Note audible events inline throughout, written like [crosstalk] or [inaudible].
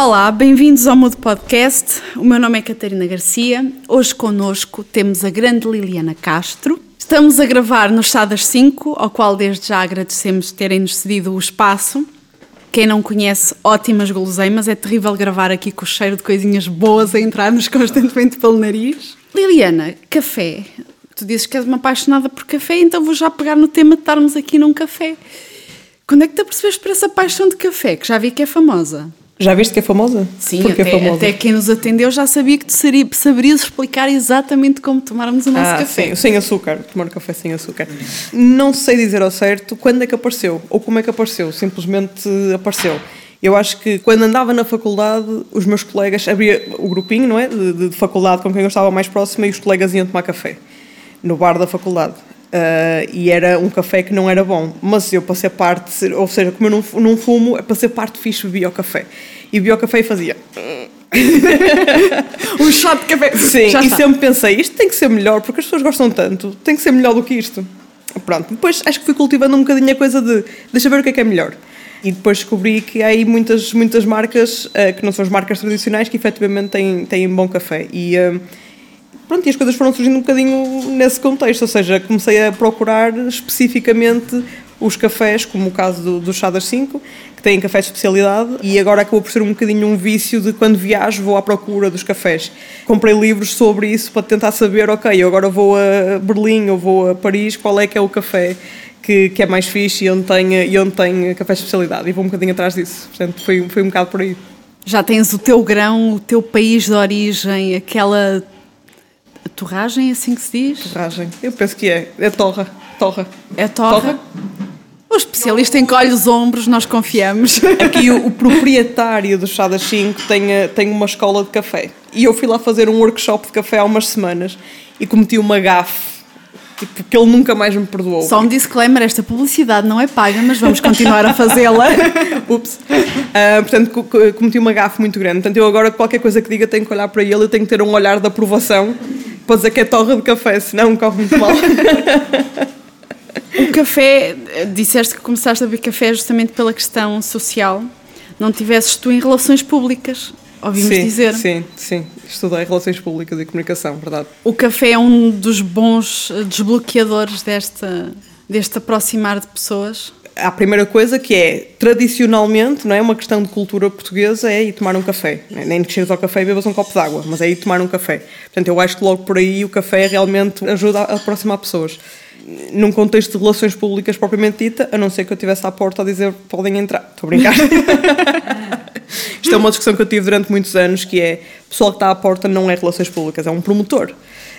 Olá, bem-vindos ao Mudo Podcast. O meu nome é Catarina Garcia. Hoje connosco temos a grande Liliana Castro. Estamos a gravar no Chá das 5, ao qual desde já agradecemos terem-nos cedido o espaço. Quem não conhece, ótimas guloseimas. É terrível gravar aqui com o cheiro de coisinhas boas a entrar-nos [laughs] constantemente pelo nariz. Liliana, café. Tu dizes que és uma apaixonada por café, então vou já pegar no tema de estarmos aqui num café. Quando é que te apercebeste por essa paixão de café, que já vi que é famosa? Já viste que é famosa? Sim, Porque até, é famosa? até quem nos atendeu já sabia que seria, saberias explicar exatamente como tomarmos o nosso ah, café. Sim, sem açúcar, tomar café sem açúcar. Não sei dizer ao certo quando é que apareceu ou como é que apareceu, simplesmente apareceu. Eu acho que quando andava na faculdade, os meus colegas, havia o grupinho, não é? De, de faculdade com quem eu estava mais próxima e os colegas iam tomar café no bar da faculdade. Uh, e era um café que não era bom. Mas eu passei parte, ou seja, como eu não, não fumo, passei parte fixe bebia o café. E bebia o café e fazia. [laughs] um shot de café. Sim, Já e está. sempre pensei, isto tem que ser melhor, porque as pessoas gostam tanto, tem que ser melhor do que isto. Pronto, depois acho que fui cultivando um bocadinho a coisa de deixa ver o que é que é melhor. E depois descobri que há aí muitas, muitas marcas, uh, que não são as marcas tradicionais, que efetivamente têm, têm bom café. E. Uh, Pronto, e as coisas foram surgindo um bocadinho nesse contexto, ou seja, comecei a procurar especificamente os cafés, como o caso do, do Chá das 5, que têm café de especialidade, e agora acabou por ser um bocadinho um vício de quando viajo vou à procura dos cafés. Comprei livros sobre isso para tentar saber, ok, eu agora vou a Berlim ou vou a Paris, qual é que é o café que, que é mais fixe e onde tem, e onde tem café de especialidade, e vou um bocadinho atrás disso. Portanto, foi, foi um bocado por aí. Já tens o teu grão, o teu país de origem, aquela torragem, é assim que se diz? Torragem. Eu penso que é. É torra. Torra. É torra? torra? O especialista encolhe os ombros, nós confiamos. [laughs] Aqui o, o proprietário do Chá das 5 tem, eh, tem uma escola de café. E eu fui lá fazer um workshop de café há umas semanas e cometi uma gafe. Tipo, que ele nunca mais me perdoou. Só um disclaimer, esta publicidade não é paga, mas vamos continuar a fazê-la. [laughs] Ups. Uh, portanto, cometi uma gafe muito grande. Portanto, eu agora, qualquer coisa que diga, tenho que olhar para ele, eu tenho que ter um olhar de aprovação para dizer que é torra de café, senão corre muito mal. [laughs] o café, disseste que começaste a beber café justamente pela questão social. Não tivesses tu em relações públicas, ouvimos sim, dizer. Sim, sim. Estudei relações públicas e comunicação, verdade. O café é um dos bons desbloqueadores desta, deste aproximar de pessoas? A primeira coisa que é, tradicionalmente, não é uma questão de cultura portuguesa, é ir tomar um café. Nem que ao café e bebas um copo de água, mas é ir tomar um café. Portanto, eu acho que logo por aí o café realmente ajuda a aproximar pessoas. Num contexto de relações públicas propriamente dita, a não ser que eu estivesse à porta a dizer podem entrar. Estou a brincar. [laughs] Isto é uma discussão que eu tive durante muitos anos, que é, o pessoal que está à porta não é relações públicas, é um promotor.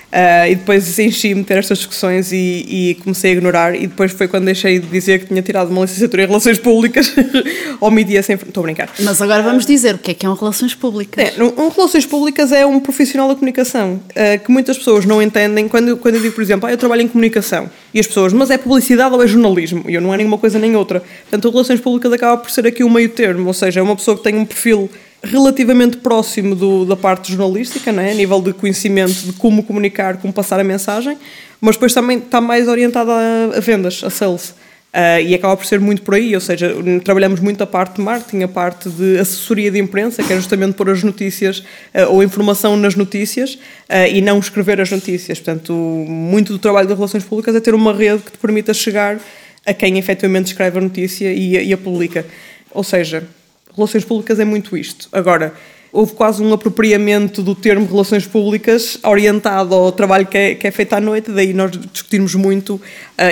Uh, e depois enchi-me ter estas discussões e, e, comecei a ignorar. E depois foi quando deixei de dizer que tinha tirado uma licenciatura em Relações Públicas [laughs] ou mídia sem. Estou a brincar. Mas agora vamos dizer o que é que é um Relações Públicas. É, um, um Relações Públicas é um profissional da comunicação uh, que muitas pessoas não entendem. Quando, quando eu digo, por exemplo, ah, eu trabalho em comunicação e as pessoas, mas é publicidade ou é jornalismo? E eu não é nenhuma coisa nem outra. Portanto, o Relações Públicas acaba por ser aqui o meio termo, ou seja, é uma pessoa que tem um perfil relativamente próximo do, da parte jornalística, não é? a nível de conhecimento de como comunicar, como passar a mensagem, mas depois também está mais orientada a, vendas, a sales. Uh, e acaba por ser muito por aí, ou seja, trabalhamos muito a parte de marketing, a parte de assessoria de imprensa, que é justamente pôr as notícias uh, ou informação nas notícias uh, e não escrever as notícias. Portanto, muito do trabalho das relações públicas é ter uma rede que te permita chegar a quem efetivamente escreve a notícia e, e a publica. Ou seja, relações públicas é muito isto. Agora, houve quase um apropriamento do termo relações públicas orientado ao trabalho que é, que é feito à noite, daí nós discutirmos muito uh,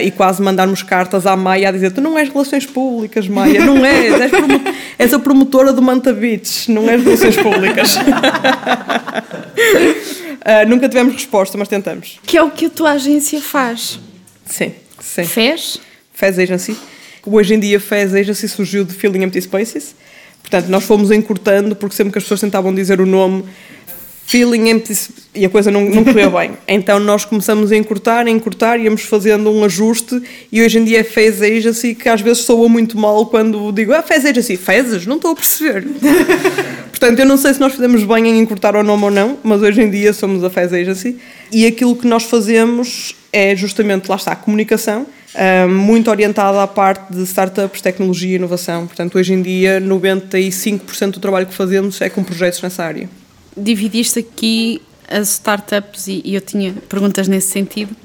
e quase mandarmos cartas à Maia a dizer tu não és relações públicas, Maia, não és, és, promo és a promotora do Manta Beach, não és relações públicas. uh, [laughs] nunca tivemos resposta, mas tentamos. Que é o que a tua agência faz. Sim, sim. Fez? Fez Agency. Hoje em dia Fez Agency surgiu de Feeling Empty Spaces, Portanto, nós fomos encurtando, porque sempre que as pessoas tentavam dizer o nome, feeling empty, e a coisa não, não correu bem. [laughs] Então nós começamos a encurtar, a encurtar, íamos fazendo um ajuste, e hoje em dia é Phase Agency, que às vezes soa muito mal quando digo, ah, Phase Agency, Fezes? Não estou a perceber. [laughs] Portanto, eu não sei se nós fazemos bem em encurtar o nome ou não, mas hoje em dia somos a Phase Agency, e aquilo que nós fazemos é justamente, lá está, a comunicação, muito orientada à parte de startups, tecnologia e inovação. Portanto, hoje em dia, 95% do trabalho que fazemos é com projetos nessa área. Dividiste aqui as startups e, e eu tinha perguntas nesse sentido.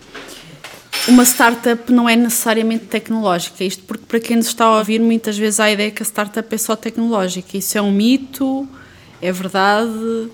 Uma startup não é necessariamente tecnológica, isto porque para quem nos está a ouvir, muitas vezes há a ideia que a startup é só tecnológica. Isso é um mito? É verdade?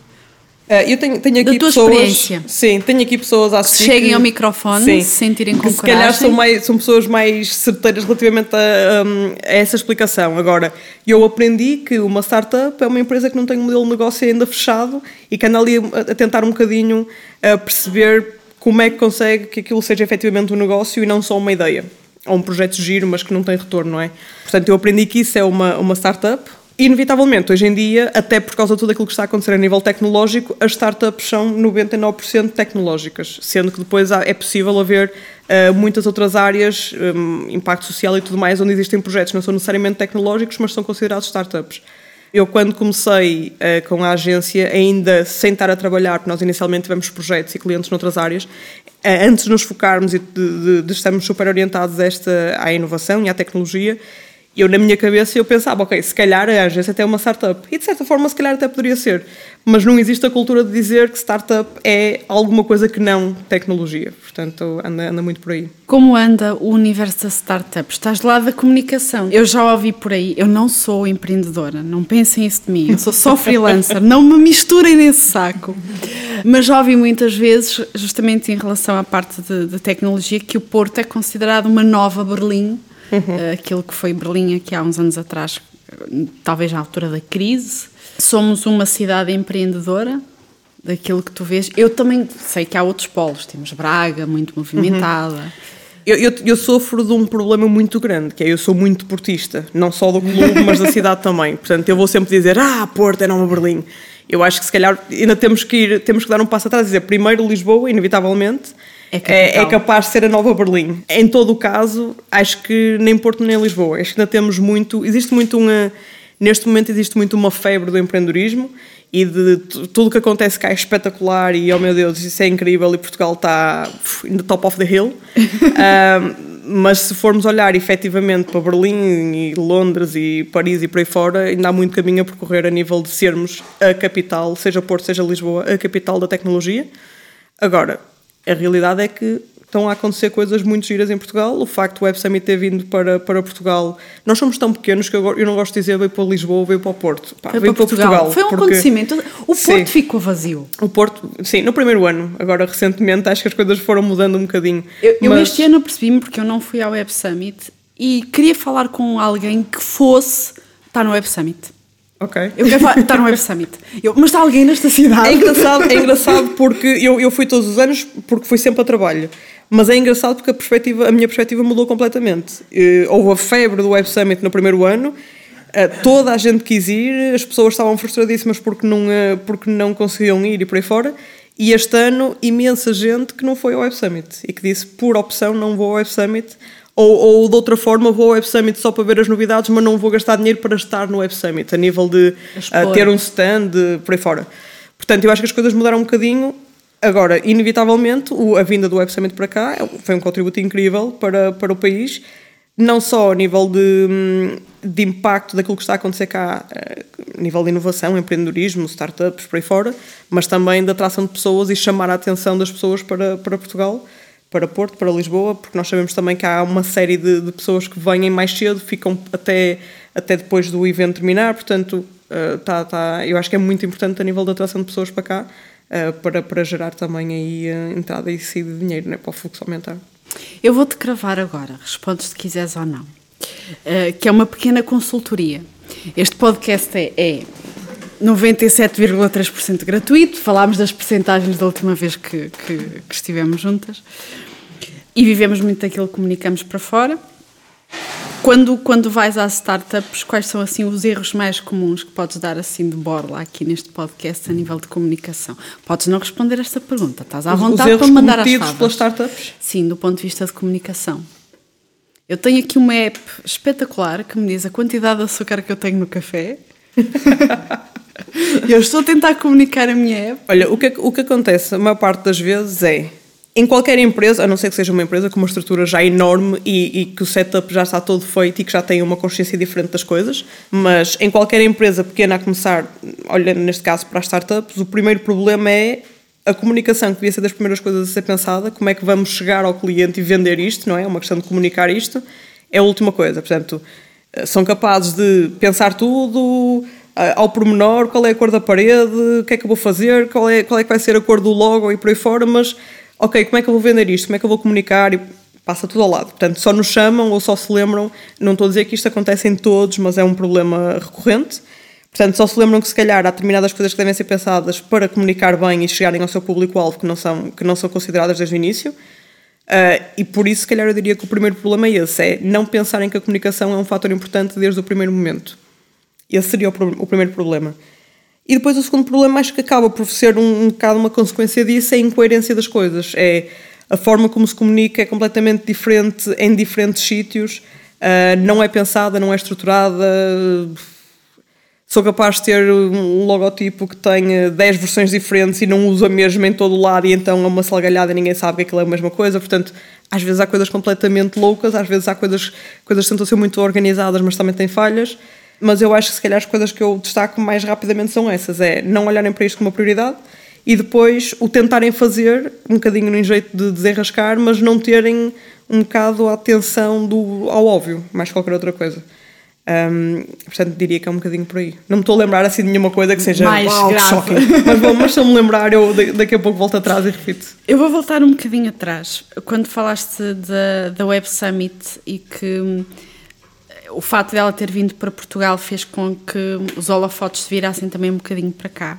Uh, eu tenho, tenho aqui da tua pessoas, experiência. Sim, tenho aqui pessoas a assistir. Que cheguem ao microfone, sim, se sentirem com que se calhar são, mais, são pessoas mais certeiras relativamente a, um, a, essa explicação. Agora, eu aprendi que uma startup é uma empresa que não tem um modelo de negócio ainda fechado e que anda ali a, a tentar um bocadinho a perceber como é que consegue que aquilo seja efetivamente um negócio e não só uma ideia. Ou um projeto giro, mas que não tem retorno, não é? Portanto, eu aprendi que isso é uma, uma startup Inevitavelmente, hoje em dia, até por causa de tudo aquilo que está a acontecer a nível tecnológico, as startups são 99% tecnológicas, sendo que depois é possível haver uh, muitas outras áreas, um, impacto social e tudo mais, onde existem projetos que não são necessariamente tecnológicos, mas são considerados startups. Eu, quando comecei uh, com a agência, ainda sem estar a trabalhar, porque nós inicialmente tivemos projetos e clientes noutras áreas, uh, antes de nos focarmos e de, de, de estarmos super orientados a esta, à inovação e à tecnologia, eu, na minha cabeça, eu pensava, ok, se calhar a agência até é uma startup. E, de certa forma, se calhar até poderia ser. Mas não existe a cultura de dizer que startup é alguma coisa que não tecnologia. Portanto, anda, anda muito por aí. Como anda o universo da startup? Estás lado da comunicação. Eu já ouvi por aí, eu não sou empreendedora, não pensem isso de mim, eu sou só freelancer, não me misturem nesse saco. Mas já ouvi muitas vezes, justamente em relação à parte de, de tecnologia, que o Porto é considerado uma nova Berlim uhum. aquilo que foi Berlim aqui há uns anos atrás, talvez na altura da crise. Somos uma cidade empreendedora, daquilo que tu vês. Eu também sei que há outros polos, temos Braga, muito movimentada. Uhum. Eu, eu, eu, sofro de um problema muito grande, que é eu sou muito portista, não só do clube, mas da cidade também. Portanto, eu vou sempre dizer, ah, Porto é Nova Berlim. Eu acho que se calhar ainda temos que ir, temos que dar um passo atrás e dizer primeiro Lisboa, inevitavelmente, é, é, é, capaz de ser a nova Berlim. Em todo o caso, acho que nem Porto nem Lisboa. Acho que ainda temos muito. Existe muito uma. Neste momento, existe muito uma febre do empreendedorismo e de tudo o que acontece cá é espetacular e, oh meu Deus, isso é incrível e Portugal está in the top of the hill. [laughs] um, mas se formos olhar efetivamente para Berlim e Londres e Paris e por aí fora, ainda há muito caminho a percorrer a nível de sermos a capital, seja Porto, seja Lisboa, a capital da tecnologia. Agora, a realidade é que estão a acontecer coisas muito giras em Portugal. O facto do Web Summit ter vindo para, para Portugal, nós somos tão pequenos que eu, eu não gosto de dizer veio para Lisboa, veio para o Porto. Pá, veio, veio para Portugal. Portugal. Foi um porque, acontecimento. O Porto sim, ficou vazio. O Porto, sim, no primeiro ano. Agora, recentemente, acho que as coisas foram mudando um bocadinho. Eu, eu mas... este ano percebi-me porque eu não fui ao Web Summit e queria falar com alguém que fosse estar no Web Summit. Ok. Eu quero falar, está no Web Summit. Eu, mas está alguém nesta cidade? É engraçado, é engraçado porque eu, eu fui todos os anos porque fui sempre a trabalho. Mas é engraçado porque a, perspectiva, a minha perspectiva mudou completamente. Uh, houve a febre do Web Summit no primeiro ano, uh, toda a gente quis ir, as pessoas estavam frustradíssimas porque não, uh, porque não conseguiam ir e por aí fora. E este ano, imensa gente que não foi ao Web Summit e que disse, por opção, não vou ao Web Summit ou, ou de outra forma vou ao Web Summit só para ver as novidades, mas não vou gastar dinheiro para estar no Web Summit, a nível de uh, ter um stand por aí fora. Portanto, eu acho que as coisas mudaram um bocadinho. Agora, inevitavelmente, o, a vinda do Web Summit para cá é foi um contributo incrível para, para o país, não só a nível de, de impacto daquilo que está a acontecer cá, eh, a nível de inovação, empreendedorismo, startups, por aí fora, mas também da atração de pessoas e chamar a atenção das pessoas para, para Portugal para Porto, para Lisboa, porque nós sabemos também que há uma série de, de pessoas que vêm mais cedo, ficam até, até depois do evento terminar, portanto, uh, tá, tá, eu acho que é muito importante a nível da atração de pessoas para cá, uh, para, para gerar também aí uh, entrada e saída de dinheiro, né, para o fluxo aumentar. Eu vou-te cravar agora, respondes se quiseres ou não, uh, que é uma pequena consultoria. Este podcast é, é 97,3% gratuito. Falámos das percentagens da última vez que, que, que, estivemos juntas. E vivemos muito daquilo que comunicamos para fora. Quando, quando vais às startups, quais são assim os erros mais comuns que podes dar assim de borla aqui neste podcast a nível de comunicação? Podes não responder esta pergunta, estás à vontade para mandar as favas. pelas startups? Sim, do ponto de vista de comunicação. Eu tenho aqui uma app espetacular que me diz a quantidade de açúcar que eu tenho no café. [laughs] [laughs] Eu estou a tentar comunicar a minha app. Olha, o que, o que acontece a maior parte das vezes é em qualquer empresa, a não ser que seja uma empresa com uma estrutura já enorme e, e, que o setup já está todo feito e que já tem uma consciência diferente das coisas, mas em qualquer empresa pequena a começar, olhando neste caso para as startups, o primeiro problema é a comunicação, que devia ser das primeiras coisas a ser pensada, como é que vamos chegar ao cliente e vender isto, não é? É uma questão de comunicar isto, é a última coisa. Portanto, são capazes de pensar tudo, ao pormenor, qual é a cor da parede, o que é que eu vou fazer, qual é, qual é que vai ser a cor do logo e por aí fora, mas ok, como é que eu vou vender isto, como é que eu vou comunicar e passa tudo ao lado. Portanto, só nos chamam ou só se lembram, não estou a dizer que isto acontece em todos, mas é um problema recorrente. Portanto, só se lembram que se calhar há determinadas coisas que devem ser pensadas para comunicar bem e chegarem ao seu público-alvo que, não são, que não são consideradas desde o início. Uh, e por isso, se calhar, eu diria que o primeiro problema é esse: é não pensarem que a comunicação é um fator importante desde o primeiro momento. Esse seria o, o primeiro problema. E depois o segundo problema acho que acaba por ser um, um bocado uma consequência disso, é a incoerência das coisas. É a forma como se comunica é completamente diferente em diferentes sítios, uh, não é pensada, não é estruturada. Sou capaz de ter um logotipo que tenha 10 versões diferentes e não usa a mesma em todo o lado e então é uma salgalhada e ninguém sabe que aquilo é a mesma coisa. Portanto, às vezes há coisas completamente loucas, às vezes há coisas, coisas que tentam ser muito organizadas, mas também têm falhas. Mas eu acho que se calhar as coisas que eu destaco mais rapidamente são essas: é não olharem para isto como uma prioridade e depois o tentarem fazer, um bocadinho no jeito de desenrascar, mas não terem um bocado a atenção do, ao óbvio, mais que qualquer outra coisa. Um, portanto, diria que é um bocadinho por aí. Não me estou a lembrar assim de nenhuma coisa que seja mais wow, grave. mas, bom, mas se eu me lembrar, eu daqui a pouco volto atrás e repito. Eu vou voltar um bocadinho atrás. Quando falaste da, da Web Summit e que o fato dela ter vindo para Portugal fez com que os holofotes se virassem também um bocadinho para cá.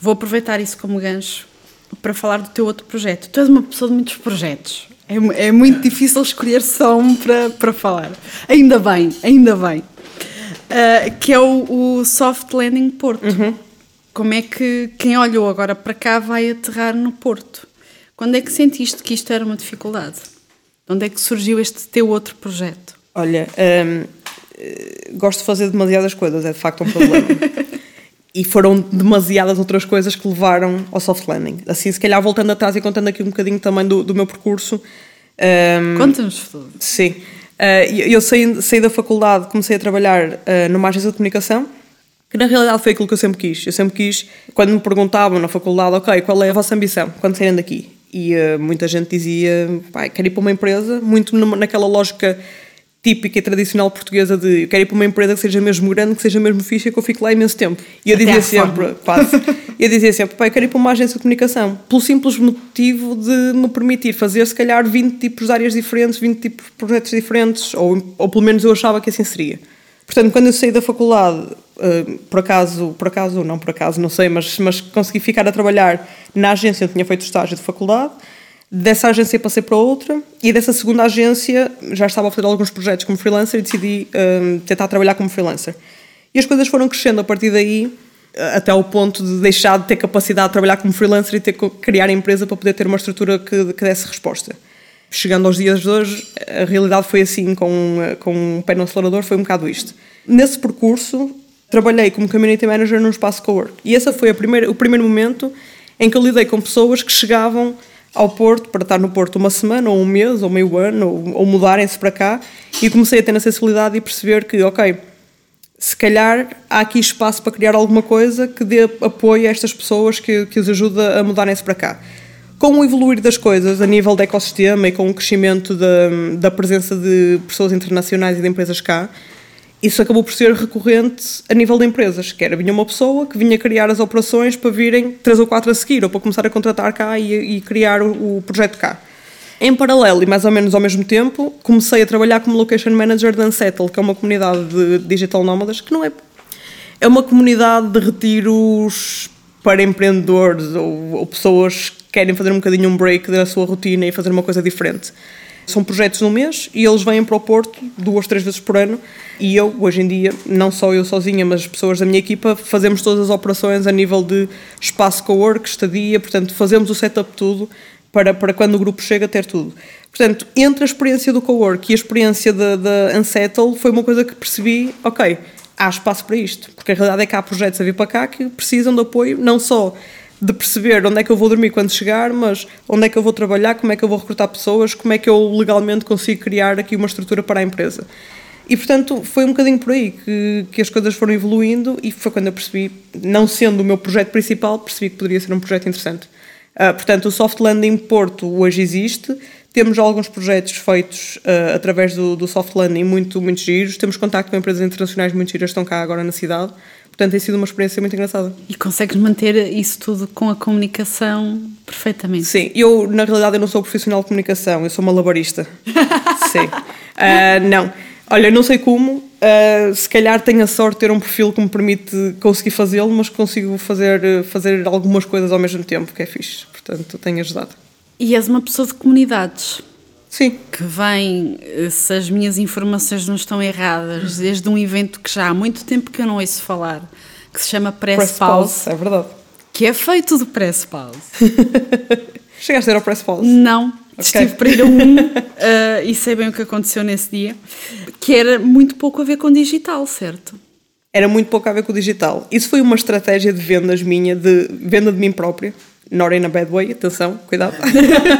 Vou aproveitar isso como gancho para falar do teu outro projeto. Tu és uma pessoa de muitos projetos. É, é muito difícil escolher só um para, para falar. Ainda bem, ainda bem. Uh, que é o, o, Soft Landing Porto. Uhum. Como é que quem olhou agora para cá vai aterrar no Porto? Quando é que sentiste que isto era uma dificuldade? De onde é que surgiu este teu outro projeto? Olha, hum, eh, gosto de fazer demasiadas coisas, é de facto um problema. [laughs] e foram demasiadas outras coisas que levaram ao soft landing. Assim, se calhar voltando atrás e contando aqui um bocadinho também do, do meu percurso. Um, Conta-nos tudo. Sim. Uh, eu saí, saí, da faculdade, comecei a trabalhar uh, numa agência de comunicação, que na realidade foi aquilo que eu sempre quis. Eu sempre quis, quando me perguntavam na faculdade, ok, qual é a vossa ambição quando saírem daqui? E uh, muita gente dizia, pai, quero ir para uma empresa, muito naquela lógica típica e tradicional portuguesa de eu quero ir para uma empresa que seja mesmo grande, que seja mesmo fixe, que eu fique lá imenso tempo. E eu Até dizia sempre, quase, eu dizia sempre, pai, eu quero ir para uma agência de comunicação, pelo simples motivo de me permitir fazer se calhar 20 tipos de áreas diferentes, 20 tipos de projetos diferentes, ou, ou pelo menos eu achava que assim seria. Portanto, quando eu saí da faculdade, uh, por acaso, por acaso ou não por acaso, não sei, mas, mas consegui ficar a trabalhar na agência onde tinha feito estágio de faculdade, Dessa agência passei para outra e dessa segunda agência já estava a fazer alguns projetos como freelancer e decidi um, tentar trabalhar como freelancer. E as coisas foram crescendo a partir daí até ao ponto de deixar de ter capacidade de trabalhar como freelancer e ter que criar a empresa para poder ter uma estrutura que, que desse resposta. Chegando aos dias de hoje, a realidade foi assim, com, com um pé no acelerador, foi um bocado isto. Nesse percurso, trabalhei como community manager num espaço co-work. E esse foi primeira, o primeiro momento em que eu lidei com pessoas que chegavam ao Porto, para estar no Porto uma semana, ou um mês, ou meio ano, ou, ou mudarem-se para cá, e comecei a ter a sensibilidade e perceber que, ok, se calhar há aqui espaço para criar alguma coisa que dê apoio a estas pessoas, que, que os ajuda a mudarem-se para cá. Com o evoluir das coisas a nível de ecossistema e com o crescimento da, da presença de pessoas internacionais e de empresas cá, isso acabou por ser recorrente a nível de empresas, que era vinha uma pessoa que vinha criar as operações para virem três ou quatro a seguir, ou para começar a contratar cá e, e criar o, o, projeto cá. Em paralelo e mais ou menos ao mesmo tempo, comecei a trabalhar como Location Manager da Unsettle, que é uma comunidade de digital nómadas, que não é... É uma comunidade de retiros para empreendedores ou, ou pessoas que querem fazer um bocadinho um break da sua rotina e fazer uma coisa diferente. São projetos no mês e eles vêm para o Porto duas, três vezes por ano. E eu, hoje em dia, não só eu sozinha, mas as pessoas da minha equipa, fazemos todas as operações a nível de espaço co-work, estadia, portanto, fazemos o setup tudo para, para quando o grupo chega ter tudo. Portanto, entre a experiência do co-work e a experiência da, da Unsettle, foi uma coisa que percebi, ok, há espaço para isto, porque a realidade é que há projetos a vir para cá que precisam de apoio, não só de perceber onde é que eu vou dormir quando chegar, mas onde é que eu vou trabalhar, como é que eu vou recrutar pessoas, como é que eu legalmente consigo criar aqui uma estrutura para a empresa. E portanto foi um bocadinho por aí que, que as coisas foram evoluindo e foi quando eu percebi, não sendo o meu projeto principal, percebi que poderia ser um projeto interessante. Uh, portanto, o Soft Landing Porto hoje existe, temos alguns projetos feitos uh, através do, do Soft Landing muito, muito giros, temos contacto com empresas internacionais muito giras que estão cá agora na cidade, portanto tem sido uma experiência muito engraçada. E consegues manter isso tudo com a comunicação perfeitamente? Sim, eu na realidade eu não sou profissional de comunicação, eu sou uma labarista. [laughs] Sim. Uh, não. Olha, não sei como, uh, se calhar tenho a sorte de ter um perfil que me permite conseguir fazê-lo, mas consigo fazer, fazer algumas coisas ao mesmo tempo, que é fixe. Portanto, tenho ajudado. E és uma pessoa de comunidades? Sim. Que vem, se as minhas informações não estão erradas, desde um evento que já há muito tempo que eu não ouço falar, que se chama Press, Press Pause, Pause. É verdade. Que é feito de Press Pause. [laughs] Chegaste a ir ao Press Pause? Não. Okay. Estive para ir a um uh, [laughs] e sei bem o que aconteceu nesse dia, que era muito pouco a ver com digital, certo? Era muito pouco a ver com o digital. Isso foi uma estratégia de vendas minha, de venda de mim própria. Not in a bad way, atenção, cuidado.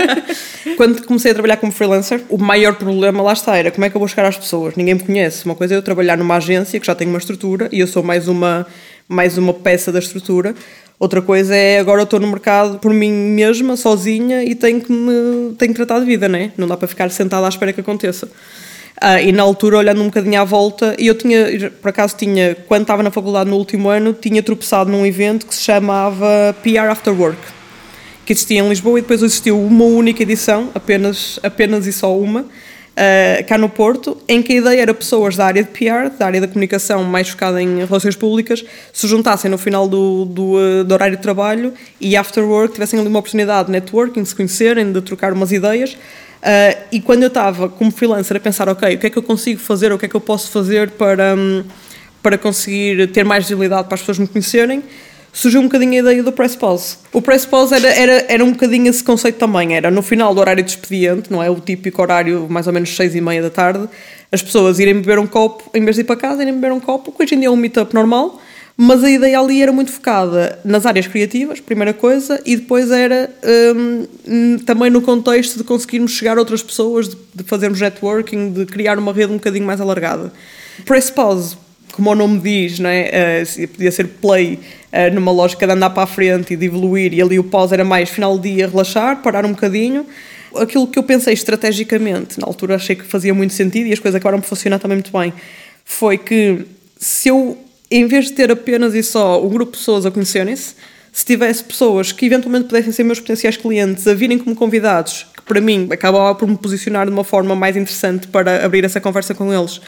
[laughs] Quando comecei a trabalhar como freelancer, o maior problema lá está era como é que eu vou chegar às pessoas? Ninguém me conhece. Uma coisa é eu trabalhar numa agência que já tem uma estrutura e eu sou mais uma, mais uma peça da estrutura. Outra coisa é agora eu estou no mercado por mim mesma, sozinha, e tenho que me tenho que tratar de vida, né? Não dá para ficar sentada à espera que aconteça. Uh, e na altura, olhando um bocadinho à volta, eu tinha, por acaso tinha, quando estava na faculdade no último ano, tinha tropeçado num evento que se chamava PR After Work, que existia em Lisboa e depois existiu uma única edição, apenas, apenas e só uma, uh, cá no Porto, em que a ideia era pessoas da área de PR, da área da comunicação mais focada em relações públicas, se juntassem no final do, do, uh, do horário de trabalho e after work tivessem ali uma oportunidade de networking, de se conhecerem, de trocar umas ideias. Uh, e quando eu estava como freelancer a pensar, ok, o que é que eu consigo fazer, o que é que eu posso fazer para, um, para conseguir ter mais visibilidade para as pessoas me conhecerem, surgiu um bocadinho a ideia do press pause. O press pause era, era, era um bocadinho esse conceito também, era no final do horário de expediente, não é? O típico horário mais ou menos seis e meia da tarde, as pessoas irem beber um copo, em vez de ir para casa, irem beber um copo, que hoje em dia é um meetup normal, mas a ideia ali era muito focada nas áreas criativas, primeira coisa, e depois era hum, também no contexto de conseguirmos chegar a outras pessoas, de, de fazermos networking, de criar uma rede um bocadinho mais alargada. Press pause como o nome diz, não é? Uh, podia ser play uh, numa lógica de andar para a frente e de evoluir, e ali o pause era mais final do dia relaxar, parar um bocadinho. Aquilo que eu pensei estrategicamente, na altura achei que fazia muito sentido e as coisas acabaram por funcionar também muito bem, foi que se eu, em vez de ter apenas e só um grupo de pessoas a conhecerem-se, se tivesse pessoas que eventualmente pudessem ser meus potenciais clientes a virem como convidados, que para mim acabava por me posicionar de uma forma mais interessante para abrir essa conversa com eles,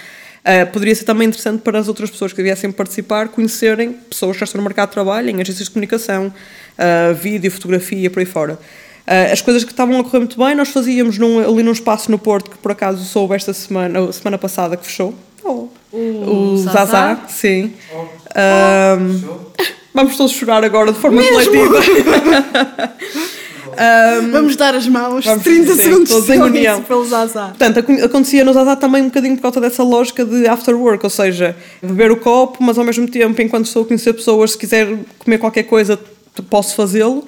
Uh, poderia ser também interessante para as outras pessoas que viessem participar conhecerem pessoas que já estão no mercado de trabalho, em agências de comunicação, uh, vídeo, fotografia, por aí fora. Uh, as coisas que estavam a correr muito bem, nós fazíamos num, ali num espaço no Porto que por acaso soube esta semana, semana passada que fechou. Oh. O, o Zazá, Zazá sim. Oh. Oh, vamos todos chorar agora de forma Mesmo? coletiva. [laughs] Um, Vamos dar as mãos, vamos, 30 sim, segundos de silêncio pelo Zazá. Portanto, acontecia no Zazá também um bocadinho por causa dessa lógica de after work, ou seja, beber o copo, mas ao mesmo tempo, enquanto estou a conhecer pessoas, se quiser comer qualquer coisa, posso fazê-lo.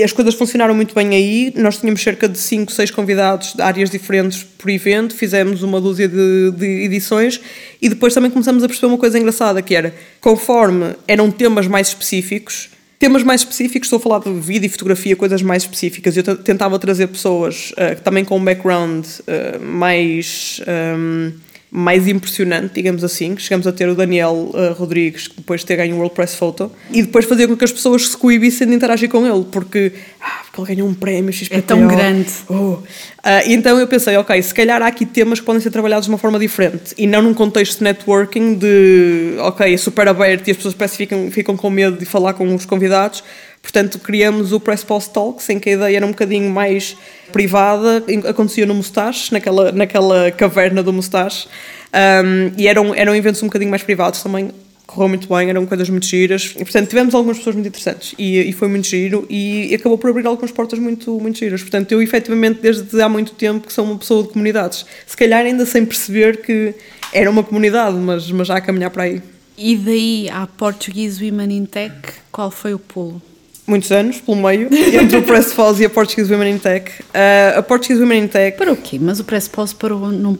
As coisas funcionaram muito bem aí. Nós tínhamos cerca de 5, 6 convidados de áreas diferentes por evento, fizemos uma dúzia de, de, edições e depois também começamos a perceber uma coisa engraçada que era, conforme eram temas mais específicos, temas mais específicos, estou a falar de vídeo e fotografia, coisas mais específicas. Eu tentava trazer pessoas uh, também com um background uh, mais. Um, mais impressionante, digamos assim. Chegamos a ter o Daniel uh, Rodrigues, que depois de ter ganho o World Press Photo, e depois fazia com que as pessoas se coibissem de interagir com ele, porque, ah, porque ele ganhou um prémio XPTO. É tão grande. Oh. Uh, então eu pensei, ok, se calhar há aqui temas que podem ser trabalhados de uma forma diferente, e não num contexto de networking, de, ok, é super aberto e as pessoas parece ficam, ficam com medo de falar com os convidados, Portanto, criamos o Press Post Talks, em que a ideia era um bocadinho mais privada, acontecia no Mustache, naquela, naquela caverna do Mustache, um, e eram, eram eventos um bocadinho mais privados também, correu muito bem, eram coisas muito giras, e portanto tivemos algumas pessoas muito interessantes, e, e foi muito giro, e, acabou por abrir algumas portas muito, muito giras. Portanto, eu efetivamente, desde há muito tempo, que sou uma pessoa de comunidades, se calhar ainda sem perceber que era uma comunidade, mas, mas já a caminhar para aí. E daí à Portuguese Women in Tech, qual foi o pulo? muitos anos, pelo meio, entre o Press Pause e a Portuguese Women in Tech. Uh, a Portuguese Women in Tech. Para o quê? Mas o Press Pause parou,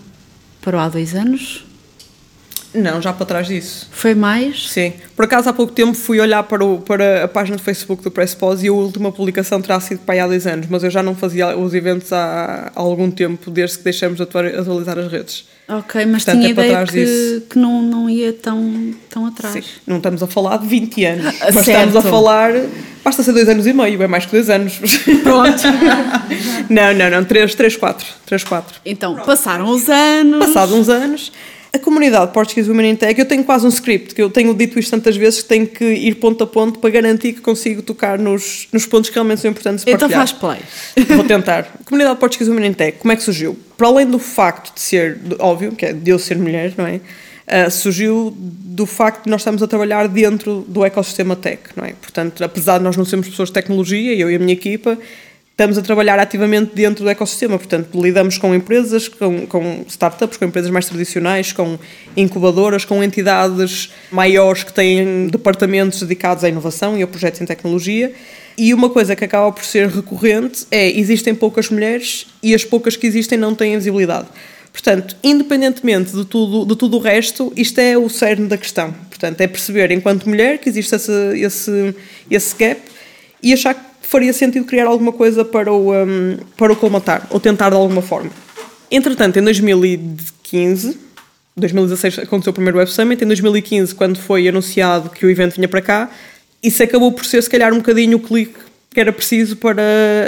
parou há dois anos? Não, já para trás disso. Foi mais? Sim. Por acaso, há pouco tempo fui olhar para, o, para a página do Facebook do Press Pause e a última publicação terá sido para aí há dois anos, mas eu já não fazia os eventos há, há algum tempo, desde que deixamos de atualizar as redes. Ok, mas Portanto, tinha é ideia que, que não, não ia tão, tão atrás. Sim. Não estamos a falar de 20 anos, mas certo. estamos a falar... Basta ser dois anos e meio, é mais que dois anos. Pronto. [laughs] não, não, não, três, três, quatro. Três, quatro. Então, passaram os anos... Passados uns anos a comunidade Portuguese Women in Tech, eu tenho quase um script, que eu tenho dito isto tantas vezes que tenho que ir ponto a ponto para garantir que consigo tocar nos, nos pontos que realmente são importantes para Então faz play. [laughs] Vou tentar. A comunidade Portuguese Women in Tech, como é que surgiu? Para além do facto de ser, óbvio, que é de eu ser mulher, não é? Uh, surgiu do facto de nós estamos a trabalhar dentro do ecossistema tech, não é? Portanto, apesar de nós não sermos pessoas de tecnologia, eu e a minha equipa, estamos a trabalhar ativamente dentro do ecossistema. Portanto, lidamos com empresas, com, com, startups, com empresas mais tradicionais, com incubadoras, com entidades maiores que têm departamentos dedicados à inovação e a projetos em tecnologia. E uma coisa que acaba por ser recorrente é existem poucas mulheres e as poucas que existem não têm visibilidade. Portanto, independentemente de tudo, de tudo o resto, isto é o cerne da questão. Portanto, é perceber, enquanto mulher, que existe esse, esse, esse gap e achar que faria sentido criar alguma coisa para o, um, para o colmatar, ou tentar de alguma forma. Entretanto, em 2015, 2016 aconteceu o primeiro Web Summit, em 2015, quando foi anunciado que o evento vinha para cá, isso acabou por ser, se calhar, um bocadinho o clique que era preciso para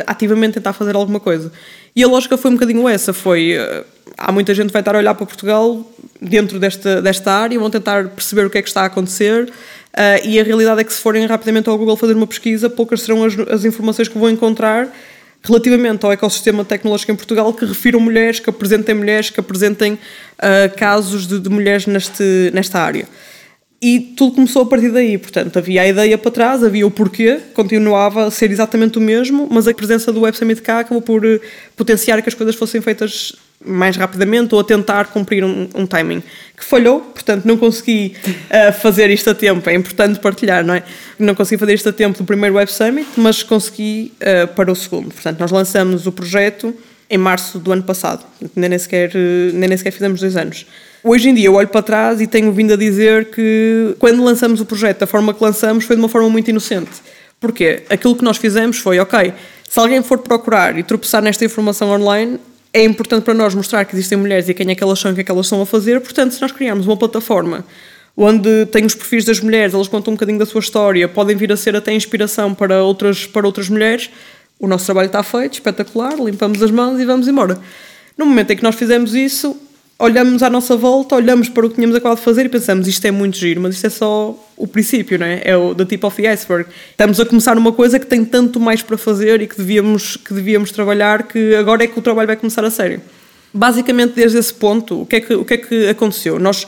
ativamente tentar fazer alguma coisa. E a lógica foi um bocadinho essa, foi... Eh, há muita gente que vai estar a olhar para Portugal dentro desta, desta área, vão tentar perceber o que é que está a acontecer, Uh, e a realidade é que se forem rapidamente ao Google fazer uma pesquisa, poucas serão as, as informações que vão encontrar relativamente ao ecossistema tecnológico em Portugal que refiram mulheres, que apresentem mulheres, que apresentem uh, casos de, de, mulheres neste, nesta área. E tudo começou a partir daí, portanto, havia a ideia para trás, havia o porquê, continuava a ser exatamente o mesmo, mas a presença do Web Summit cá acabou por uh, potenciar que as coisas fossem feitas mais rapidamente ou a tentar cumprir um, um timing que falhou, portanto não consegui uh, fazer isto a tempo, é importante partilhar, não é? Não consegui fazer isto a tempo do primeiro Web Summit, mas consegui uh, para o segundo. Portanto, nós lançamos o projeto em março do ano passado, nem, sequer, nem sequer fizemos dois anos. Hoje em dia eu olho para trás e tenho vindo a dizer que quando lançamos o projeto, a forma que lançamos foi de uma forma muito inocente. Porquê? Aquilo que nós fizemos foi, ok, se alguém for procurar e tropeçar nesta informação online, é importante para nós mostrar que existem mulheres e quem é que elas são e o que é que elas estão a fazer. Portanto, se nós criarmos uma plataforma onde tem os perfis das mulheres, elas contam um bocadinho da sua história, podem vir a ser até inspiração para outras, para outras mulheres, o nosso trabalho está feito, espetacular, limpamos as mãos e vamos embora. No momento em que nós fizemos isso, olhamos à nossa volta, olhamos para o que tínhamos acabado de fazer e pensamos isto é muito giro, mas isto é só o princípio, não é? É o the tip of the iceberg. Estamos a começar uma coisa que tem tanto mais para fazer e que devíamos, que devíamos trabalhar que agora é que o trabalho vai começar a sério. Basicamente, desde esse ponto, o que é que, o que, é que aconteceu? Nós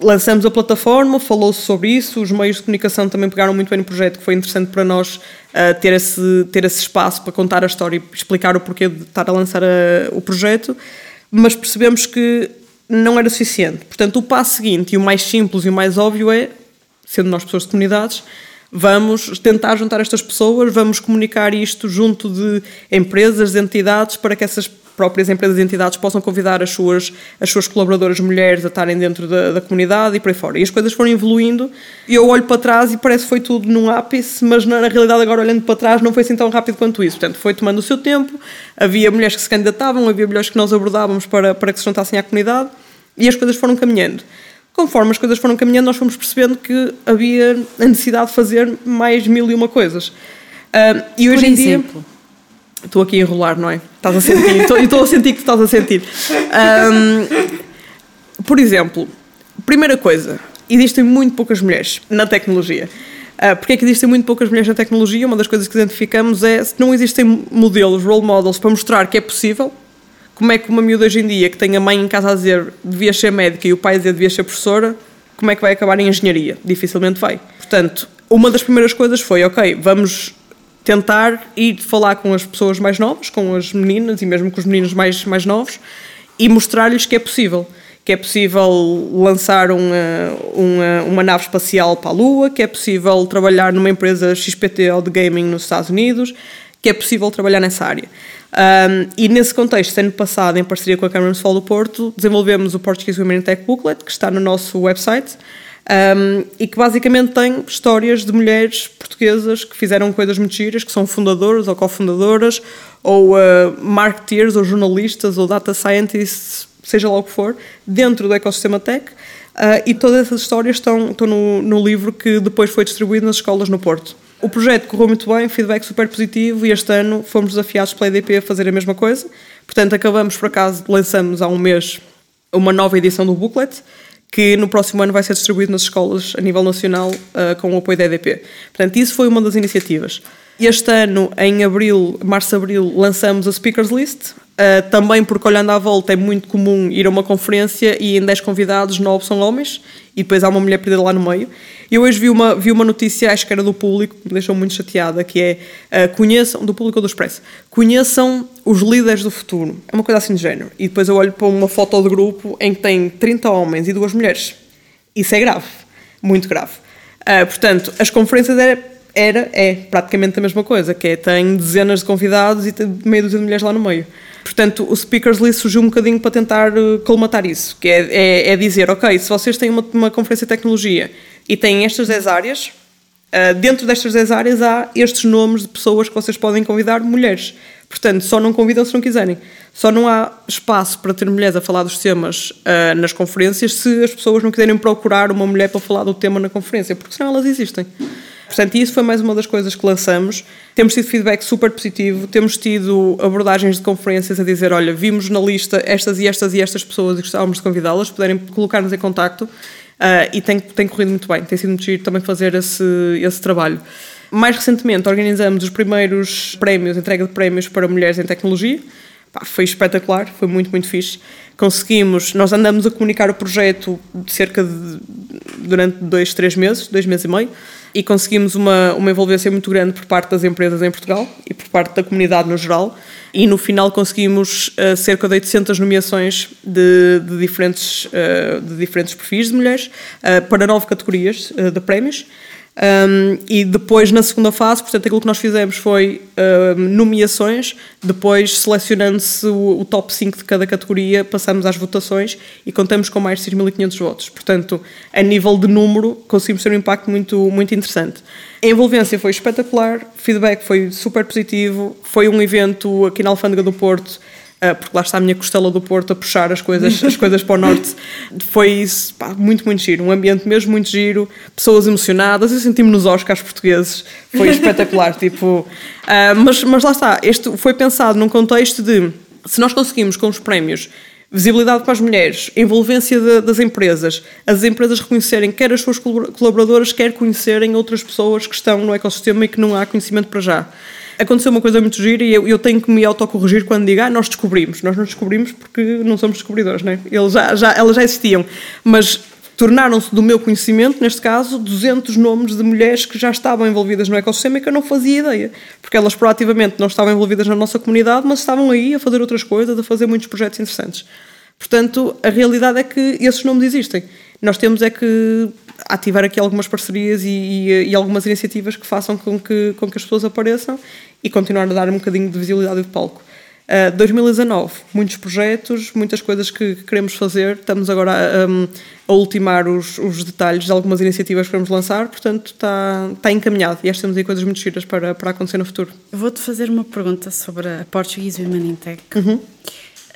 lançamos a plataforma, falou-se sobre isso, os meios de comunicação também pegaram muito bem no projeto, que foi interessante para nós uh, ter, esse, ter esse espaço para contar a história e explicar o porquê de estar a lançar a, o projeto mas percebemos que não era suficiente. Portanto, o passo seguinte e o mais simples e o mais óbvio é, sendo nós pessoas de comunidades, vamos tentar juntar estas pessoas, vamos comunicar isto junto de empresas, de entidades, para que essas próprias empresas e entidades possam convidar as suas, as suas colaboradoras mulheres a estarem dentro da, da comunidade e por aí fora. E as coisas foram evoluindo e eu olho para trás e parece que foi tudo num ápice, mas na, na realidade agora olhando para trás não foi assim tão rápido quanto isso. Portanto, foi tomando o seu tempo, havia mulheres que se candidatavam, havia mulheres que nós abordávamos para, para que se juntassem à comunidade e as coisas foram caminhando. Conforme as coisas foram caminhando, nós fomos percebendo que havia a necessidade de fazer mais mil e uma coisas. Uh, e hoje Por em exemplo? dia Estou aqui a enrolar, não é? Estás a sentir? Estou a sentir que estás a sentir. Um, por exemplo, primeira coisa, existem muito poucas mulheres na tecnologia. Uh, porque é que existem muito poucas mulheres na tecnologia? Uma das coisas que identificamos é se não existem modelos, role models, para mostrar que é possível, como é que uma miúda hoje em dia que tem a mãe em casa a dizer devia ser médica e o pai a dizer devia ser professora, como é que vai acabar em engenharia? Dificilmente vai. Portanto, uma das primeiras coisas foi, ok, vamos tentar ir falar com as pessoas mais novas, com as meninas e mesmo com os meninos mais, mais novos e mostrar-lhes que é possível. que é possível lançar uma, uma, uma nave espacial para a Lua, que é possível trabalhar numa empresa XPT ou de gaming nos Estados Unidos, que é possível trabalhar nessa área. Um, e nesse contexto, ano passado, em parceria com a Câmara Municipal do Porto, desenvolvemos o Portuguese Women in Tech Booklet, que está no nosso website, um, e que basicamente tem histórias de mulheres portuguesas que fizeram coisas muito giras, que são fundadoras ou cofundadoras, ou uh, marketeers, ou jornalistas, ou data scientists, seja lá o que for, dentro do ecossistema tech. Uh, e todas essas histórias estão, estão no, no, livro que depois foi distribuído nas escolas no Porto. O projeto correu muito bem, feedback super positivo e este ano fomos desafiados pela EDP a fazer a mesma coisa. Portanto, acabamos, por acaso, lançamos há um mês uma nova edição do booklet que no próximo ano vai ser distribuído nas escolas a nível nacional uh, com o apoio da EDP. Portanto, isso foi uma das iniciativas. Este ano, em abril, março-abril, lançamos a Speakers List, Uh, também porque, olhando à volta, é muito comum ir a uma conferência e em 10 convidados, 9 são homens e depois há uma mulher perdida lá no meio. Eu hoje vi uma, vi uma notícia, acho que era do público, que me deixou muito chateada, que é uh, conheçam, do público ou do Expresso, conheçam os líderes do futuro. É uma coisa assim de género. E depois eu olho para uma foto de grupo em que tem 30 homens e duas mulheres. Isso é grave, muito grave. Uh, portanto, as conferências era, era, é praticamente a mesma coisa, que é tem dezenas de convidados e tem meia dúzia de mulheres lá no meio. Portanto, o Speakers List surgiu um bocadinho para tentar uh, colmatar isso, que é, é, é dizer, ok, se vocês têm uma, uma, conferência de tecnologia e têm estas 10 áreas, uh, dentro destas 10 áreas há estes nomes de pessoas que vocês podem convidar, mulheres. Portanto, só não convidam se não quiserem. Só não há espaço para ter mulheres a falar dos temas uh, nas conferências se as pessoas não quiserem procurar uma mulher para falar do tema na conferência, porque senão elas existem. Portanto, isso foi mais uma das coisas que lançamos. Temos tido feedback super positivo, temos tido abordagens de conferências a dizer: olha, vimos na lista estas e estas e estas pessoas e gostávamos de convidá-las, puderem colocar-nos em contacto. Uh, e tem, tem corrido muito bem, tem sido muito giro também fazer esse, esse trabalho. Mais recentemente organizamos os primeiros prémios, entrega de prémios para mulheres em tecnologia. Pá, foi espetacular, foi muito, muito fixe. Conseguimos, nós andamos a comunicar o projeto cerca de durante dois, três meses, dois meses e meio e conseguimos uma, uma envolvência muito grande por parte das empresas em Portugal e por parte da comunidade no geral. E no final conseguimos uh, cerca de 800 nomeações de, de diferentes, uh, de diferentes perfis de mulheres uh, para nove categorias de prémios. Um, e depois, na segunda fase, portanto, aquilo que nós fizemos foi um, nomeações, depois, selecionando-se o, o, top 5 de cada categoria, passamos às votações e contamos com mais de 6.500 votos. Portanto, a nível de número, conseguimos ter um impacto muito, muito interessante. A envolvência foi espetacular, feedback foi super positivo, foi um evento aqui na Alfândega do Porto porque lá está a minha costela do Porto a puxar as coisas, [laughs] as coisas para o norte. Foi isso, pá, muito, muito giro. Um ambiente mesmo muito giro, pessoas emocionadas. Eu senti-me nos Oscars portugueses, foi espetacular. [laughs] tipo, uh, mas, mas lá está, este foi pensado num contexto de se nós conseguimos com os prémios visibilidade para as mulheres, envolvência de, das empresas, as empresas reconhecerem quer as suas colaboradoras, quer conhecerem outras pessoas que estão no ecossistema e que não há conhecimento para já aconteceu uma coisa muito gira e eu, eu tenho que me autocorrigir quando digo, ah, nós descobrimos. Nós não descobrimos porque não somos descobridores, né? Eles já, já, elas já existiam. Mas tornaram-se do meu conhecimento, neste caso, 200 nomes de mulheres que já estavam envolvidas no ecossistema e que eu não fazia ideia. Porque elas proativamente não estavam envolvidas na nossa comunidade, mas estavam aí a fazer outras coisas, a fazer muitos projetos interessantes. Portanto, a realidade é que esses nomes existem. Nós temos é que ativar aqui algumas parcerias e, e, e, algumas iniciativas que façam com que, com que as pessoas apareçam e continuar a dar um bocadinho de visibilidade de palco. Uh, 2019, muitos projetos, muitas coisas que, que queremos fazer. Estamos agora a, a ultimar os, os, detalhes de algumas iniciativas que queremos lançar, portanto está, está encaminhado e acho que temos aí coisas muito giras para, para acontecer no futuro. Vou-te fazer uma pergunta sobre a Portuguese Women in Tech. Uhum.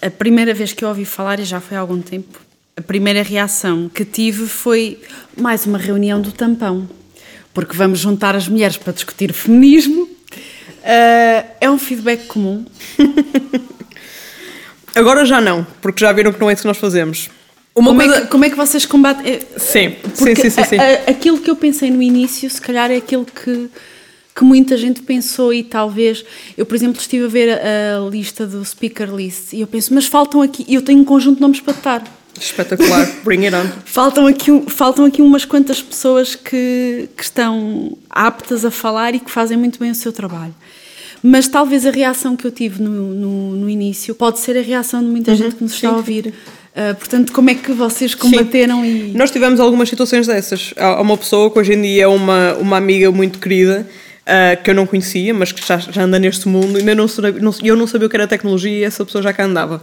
A primeira vez que eu ouvi falar, e já foi há algum tempo, a primeira reação que tive foi mais uma reunião do tampão, porque vamos juntar as mulheres para discutir feminismo. Uh, é um feedback comum. [laughs] Agora já não, porque já viram que não é isso que nós fazemos. Uma como, coisa... é que, como é que vocês combatem? É, sim, sim, sim, sim, sim. A, a, aquilo que eu pensei no início, se calhar é aquilo que, que muita gente pensou e talvez. Eu, por exemplo, estive a ver a, a lista do speaker list e eu penso, mas faltam aqui. Eu tenho um conjunto de nomes para estar Espetacular, bring it on. faltam, aqui, faltam aqui umas quantas pessoas que, que estão aptas a falar e que fazem muito bem o seu trabalho. Mas talvez a reação que eu tive no, no, no início pode ser a reação de muita uhum, gente que nos está sim. a ouvir. Uh, portanto, como é que vocês combateram Sim. e. Nós tivemos algumas situações dessas. Há uma pessoa que hoje em dia é uma, uma amiga muito querida. Uh, que eu não conhecia, mas que já, já anda neste mundo, ainda não, não, eu não sabia o que era tecnologia e essa pessoa já cá andava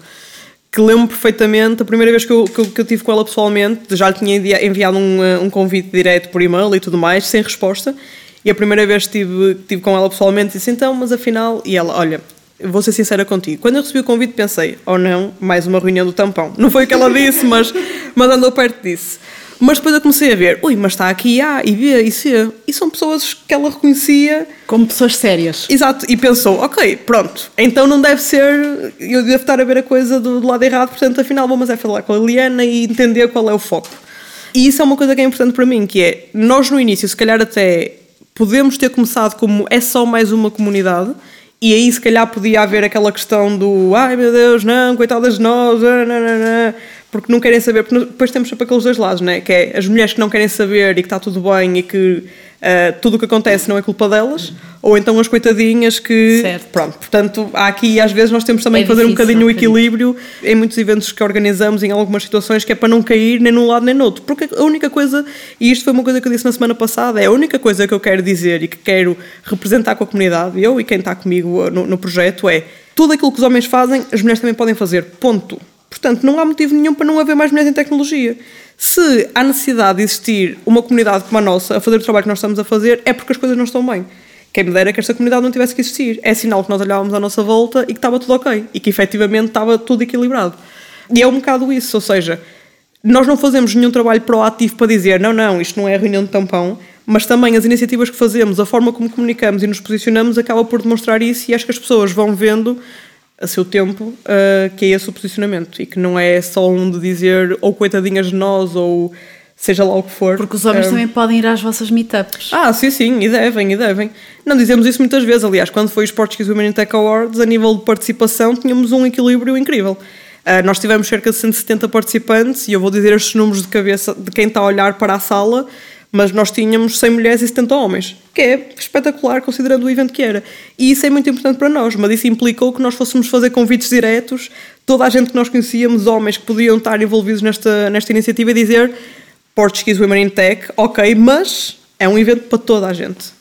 que lembro perfeitamente, a primeira vez que eu, que que eu tive com ela pessoalmente, já lhe tinha enviado um, eh, um convite direto por e-mail e tudo mais, sem resposta, e a primeira vez que tive, tive com ela pessoalmente disse então, mas afinal, e ela, olha, vou ser sincera contigo, quando eu recebi o convite pensei, oh não, mais uma reunião do tampão. Não foi o que ela disse, mas, mas andou perto disso. Mas depois eu comecei a ver, ui, mas está aqui A e B e C. E são pessoas que ela reconhecia. Como pessoas sérias. Exato. E pensou, ok, pronto, então não deve ser. Eu devo estar a ver a coisa do, do lado errado, portanto, afinal, vamos é falar com a Liliana e entender qual é o foco. E isso é uma coisa que é importante para mim, que é, nós no início, se calhar até podemos ter começado como é só mais uma comunidade, e aí se calhar podia haver aquela questão do ai meu Deus, não, coitadas de nós, não, não, não, porque não querem saber, porque depois temos sempre aqueles dois lados, né? que é as mulheres que não querem saber e que está tudo bem e que uh, tudo o que acontece não é culpa delas, ou então as coitadinhas que. Certo. Pronto, portanto, há aqui às vezes nós temos também é que fazer um bocadinho o equilíbrio em muitos eventos que organizamos, em algumas situações, que é para não cair nem num lado nem no outro. Porque a única coisa, e isto foi uma coisa que eu disse na semana passada, é a única coisa que eu quero dizer e que quero representar com a comunidade, eu e quem está comigo no, no projeto, é tudo aquilo que os homens fazem, as mulheres também podem fazer. Ponto. Portanto, não há motivo nenhum para não haver mais mulheres em tecnologia. Se há necessidade de existir uma comunidade como a nossa a fazer o trabalho que nós estamos a fazer, é porque as coisas não estão bem. Quem me dera que esta comunidade não tivesse que existir. É sinal que nós olhávamos à nossa volta e que estava tudo ok. E que efetivamente estava tudo equilibrado. E é um bocado isso, ou seja, nós não fazemos nenhum trabalho proativo para dizer não, não, isto não é reunião de tampão, mas também as iniciativas que fazemos, a forma como comunicamos e nos posicionamos acaba por demonstrar isso e acho que as pessoas vão vendo a seu tempo, uh, que é esse o posicionamento e que não é só um de dizer ou coitadinhas de nós ou seja lá o que for. Porque os homens um... também podem ir às vossas meetups. Ah, sim, sim, e devem, e devem. Não dizemos isso muitas vezes, aliás, quando foi os Portuguese Women in Tech Awards, a nível de participação, tínhamos um equilíbrio incrível. Uh, nós tivemos cerca de 170 participantes e eu vou dizer estes números de cabeça de quem está a olhar para a sala mas nós tínhamos 100 mulheres e 70 homens, que é espetacular considerando o evento que era. E isso é muito importante para nós, mas isso implicou que nós fôssemos fazer convites diretos, toda a gente que nós conhecíamos, homens que podiam estar envolvidos nesta, nesta iniciativa, e dizer Portuguese Women in Tech, ok, mas é um evento para toda a gente.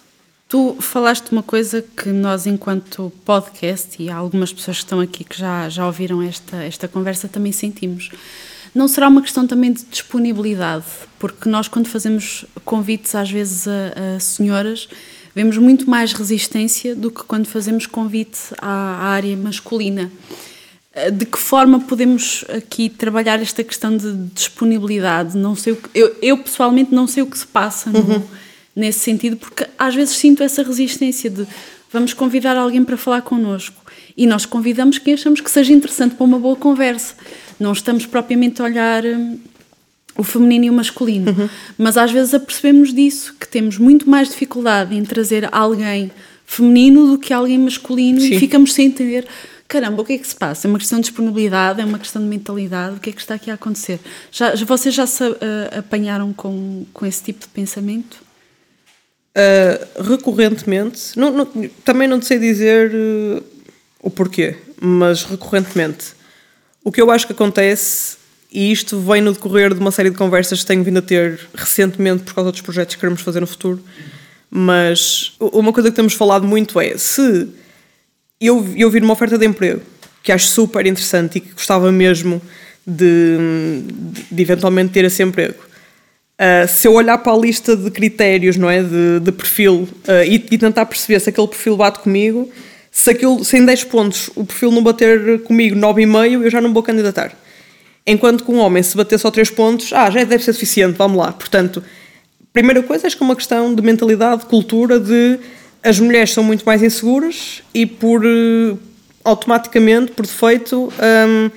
Tu falaste uma coisa que nós, enquanto podcast, e há algumas pessoas que estão aqui que já, já ouviram esta, esta conversa, também sentimos não será uma questão também de disponibilidade, porque nós, quando fazemos convites, às vezes, a, a senhoras, vemos muito mais resistência do que quando fazemos convite à, à, área masculina. De que forma podemos aqui trabalhar esta questão de disponibilidade? Não sei o que, eu, eu pessoalmente não sei o que se passa no, uhum. nesse sentido, porque às vezes sinto essa resistência de vamos convidar alguém para falar connosco e nós convidamos quem achamos que seja interessante para uma boa conversa não estamos propriamente a olhar hum, o feminino e o masculino, uhum. mas às vezes apercebemos disso, que temos muito mais dificuldade em trazer alguém feminino do que alguém masculino Sim. e ficamos sem entender caramba, o que é que se passa? É uma questão de disponibilidade, é uma questão de mentalidade, o que é que está aqui a acontecer? Já, vocês já se uh, apanharam com, com esse tipo de pensamento? Uh, recorrentemente, não, não, também não sei dizer uh, o porquê, mas recorrentemente. O que eu acho que acontece, e isto vem no decorrer de uma série de conversas que tenho vindo a ter recentemente por causa dos projetos que queremos fazer no futuro, mas uma coisa que temos falado muito é se eu, eu vir uma oferta de emprego que acho super interessante e que gostava mesmo de, de eventualmente ter esse emprego. Uh, se eu olhar para a lista de critérios, não é, de, de perfil uh, e, e, tentar perceber se aquele perfil bate comigo, se, aquilo, se em 10 pontos o perfil não bater comigo 9,5, eu já não vou candidatar. Enquanto que um homem, se bater só 3 pontos, ah, já deve ser suficiente, vamos lá. Portanto, primeira coisa, acho que é uma questão de mentalidade, de cultura, de as mulheres são muito mais inseguras e por uh, automaticamente, por defeito, um,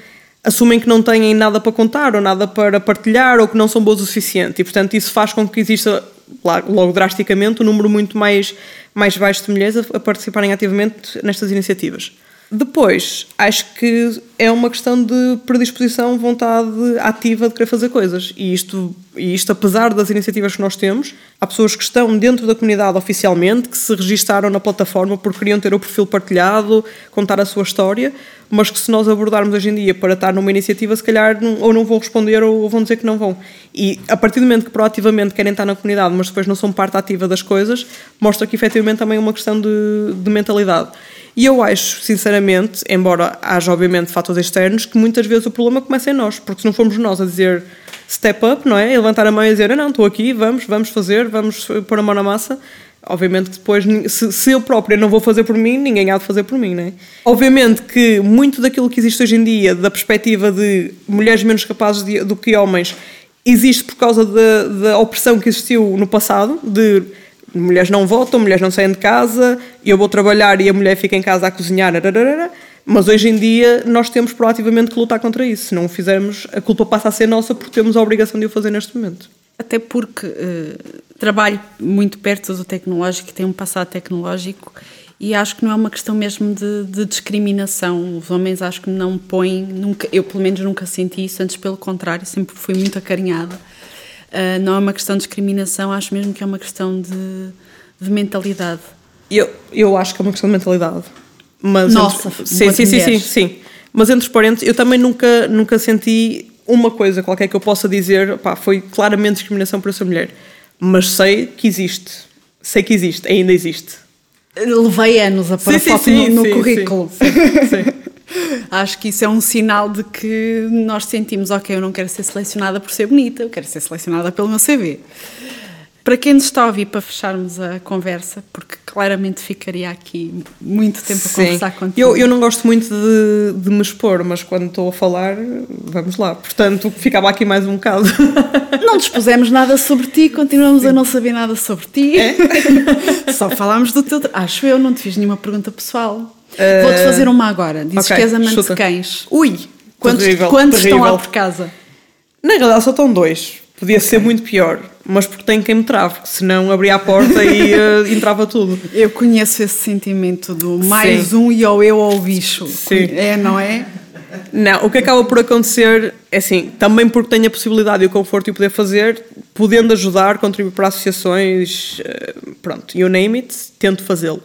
assumem que não têm nada para contar ou nada para partilhar ou que não são boas o suficiente. E, portanto, isso faz com que exista logo drasticamente um número muito mais mais baixo de mulheres a participarem ativamente nestas iniciativas. Depois, acho que é uma questão de predisposição, vontade ativa de querer fazer coisas. E isto, e isto, apesar das iniciativas que nós temos, há pessoas que estão dentro da comunidade oficialmente, que se registaram na plataforma porque queriam ter o perfil partilhado, contar a sua história, mas que se nós abordarmos hoje em dia para estar numa iniciativa, se calhar ou não vão responder ou vão dizer que não vão. E a partir do momento que proativamente querem estar na comunidade, mas depois não são parte ativa das coisas, mostra que efetivamente também é uma questão de, de mentalidade. E eu acho, sinceramente, embora haja obviamente fatores externos, que muitas vezes o problema começa em nós, porque se não formos nós a dizer step up, não é? E levantar a mão e dizer, ah, não, estou aqui, vamos, vamos fazer, vamos pôr a mão na massa. Obviamente que depois, se, se eu própria não vou fazer por mim, ninguém há de fazer por mim, não é? Obviamente que muito daquilo que existe hoje em dia, da perspectiva de mulheres menos capazes de, do que homens, existe por causa da, da opressão que existiu no passado, de mulheres não votam, mulheres não saem de casa, eu vou trabalhar e a mulher fica em casa a cozinhar, mas hoje em dia nós temos proativamente que lutar contra isso. Se não o fizermos, a culpa passa a ser nossa porque temos a obrigação de o fazer neste momento. Até porque uh, trabalho muito perto do tecnológico tenho um passado tecnológico e acho que não é uma questão mesmo de, de, discriminação. Os homens acho que não põem, nunca, eu pelo menos nunca senti isso, antes pelo contrário, sempre fui muito acarinhada Uh, não é uma questão de discriminação, acho mesmo que é uma questão de, de mentalidade. Eu, eu acho que é uma questão de mentalidade. Mas Nossa, entre, sim, sim, sim, sim, sim. Mas entre os parentes, eu também nunca, nunca senti uma coisa qualquer que eu possa dizer, pá, foi claramente discriminação por essa mulher. Mas sei que existe. Sei que existe, ainda existe. Levei anos a pôr sim, foto sim, no, no sim, currículo. Sim, sim. Acho que isso é um sinal de que nós sentimos, ok, eu não quero ser selecionada por ser bonita, eu quero ser selecionada pelo meu CV. Para quem nos está a ouvir, para fecharmos a conversa, porque claramente ficaria aqui muito tempo a conversar contigo. Eu, eu não gosto muito de, de me expor, mas quando estou a falar, vamos lá. Portanto, ficava aqui mais um bocado. [laughs] Não dispusemos nada sobre ti, continuamos Sim. a não saber nada sobre ti. É? [laughs] Só falámos do teu. Acho eu, não te fiz nenhuma pergunta pessoal. Uh... Vou-te fazer uma agora. Dizes okay, que és amante chuta. de cães. Ui! Quantos, terrível, quantos terrível. estão lá por casa? Na realidade só estão dois. Podia okay. ser muito pior, mas porque tem quem me trave, senão abria a porta e uh, [laughs] entrava tudo. Eu conheço esse sentimento do mais Sim. um e ou eu ou o bicho. Sim. É, não é? Não, o que acaba por acontecer é assim, também porque tenho a possibilidade e o conforto de poder fazer, podendo ajudar, contribuir para associações, eh, pronto, you name it, tento fazê-lo.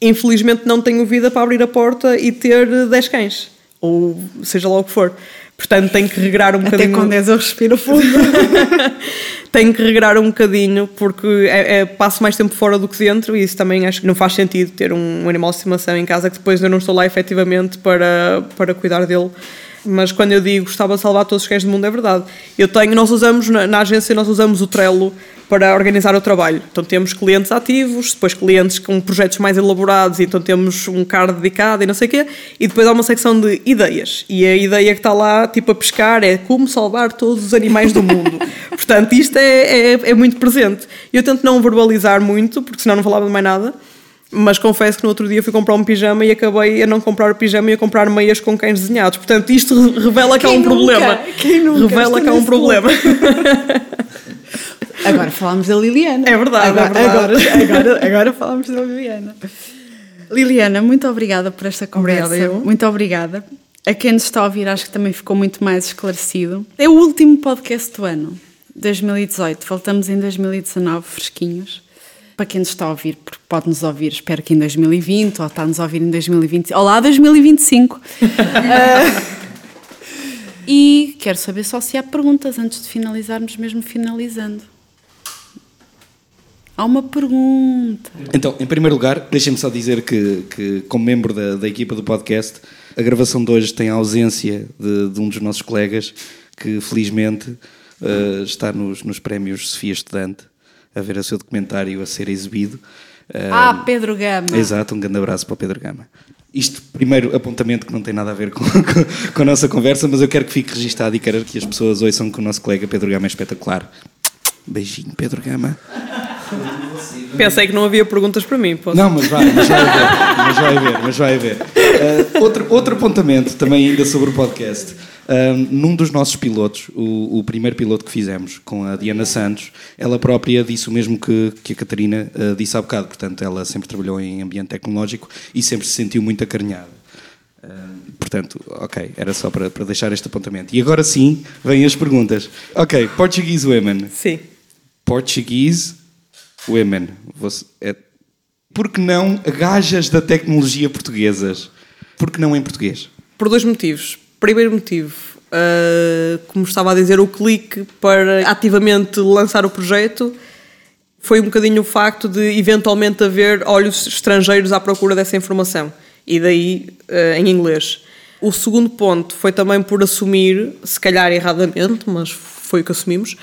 Infelizmente não tenho vida para abrir a porta e ter 10 cães, ou seja lá o que for. Portanto, tenho que regrar um Até bocadinho. Até com 10 eu respiro fundo. [laughs] tenho que regrar um bocadinho porque é, é, passo mais tempo fora do que dentro e isso também acho que não faz sentido ter um, um animal de estimação em casa que depois eu não estou lá efetivamente para, para cuidar dele mas quando eu digo gostava de salvar todos os cães do mundo é verdade. Eu tenho, nós usamos na, na, agência nós usamos o Trello para organizar o trabalho. Então temos clientes ativos, depois clientes com projetos mais elaborados, então temos um card dedicado e não sei o quê, e depois há uma secção de ideias. E a ideia que está lá, tipo a pescar, é como salvar todos os animais do mundo. [laughs] Portanto, isto é, é, é muito presente. Eu tento não verbalizar muito, porque senão não falava de mais nada. Mas confesso que no outro dia fui comprar um pijama e acabei a não comprar o pijama e a comprar meias com cães desenhados. Portanto, isto revela que há um nunca? problema. Quem nunca? Revela que há um problema. [laughs] Agora falamos da Liliana. É verdade, agora, é verdade. Agora, agora, agora falamos da Liliana. Liliana, muito obrigada por esta conversa. Obrigada, muito obrigada. A quem nos está a ouvir, acho que também ficou muito mais esclarecido. É o último podcast do ano, 2018. Voltamos em 2019, fresquinhos para quem nos está a ouvir, porque pode nos ouvir, espero que em 2020, ou está-nos a ouvir em 2020. Olá, 2025! uh, e quero saber só se há perguntas antes de finalizarmos, mesmo finalizando. Há uma pergunta. Então, em primeiro lugar, deixem-me só dizer que, que como membro da, da, equipa do podcast, a gravação de hoje tem a ausência de, de um dos nossos colegas que, felizmente, uh, está nos, nos prémios Sofia Estudante a ver o seu documentário a ser exibido. Ah, uh, Pedro Gama. Exato, um grande abraço para o Pedro Gama. Isto, primeiro, apontamento que não tem nada a ver com, [laughs] com, com, a nossa conversa, mas eu quero que fique registado e quero que as pessoas ouçam que o nosso colega Pedro Gama é espetacular. Beijinho, Pedro Gama. Pensei que não havia perguntas para mim. Posso? Não, mas vai, mas vai haver. Mas vai haver, mas vai haver. Uh, outro, outro apontamento também ainda sobre o podcast. Um, num dos nossos pilotos, o, o, primeiro piloto que fizemos com a Diana Santos, ela própria disse o mesmo que, que a Catarina uh, disse há bocado. Portanto, ela sempre trabalhou em ambiente tecnológico e sempre se sentiu muito acarinhada. Uh, portanto, ok, era só para, para deixar este apontamento. E agora sim, vêm as perguntas. Ok, Portuguese Women. Sim. Portuguese Women. Você, é, por que não gajas da tecnologia portuguesas? Por que não em português? Por dois motivos. Primeiro motivo, uh, como estava a dizer, o clique para ativamente lançar o projeto foi um bocadinho o facto de eventualmente haver olhos estrangeiros à procura dessa informação. E daí uh, em inglês. O segundo ponto foi também por assumir, se calhar erradamente, mas foi o que assumimos,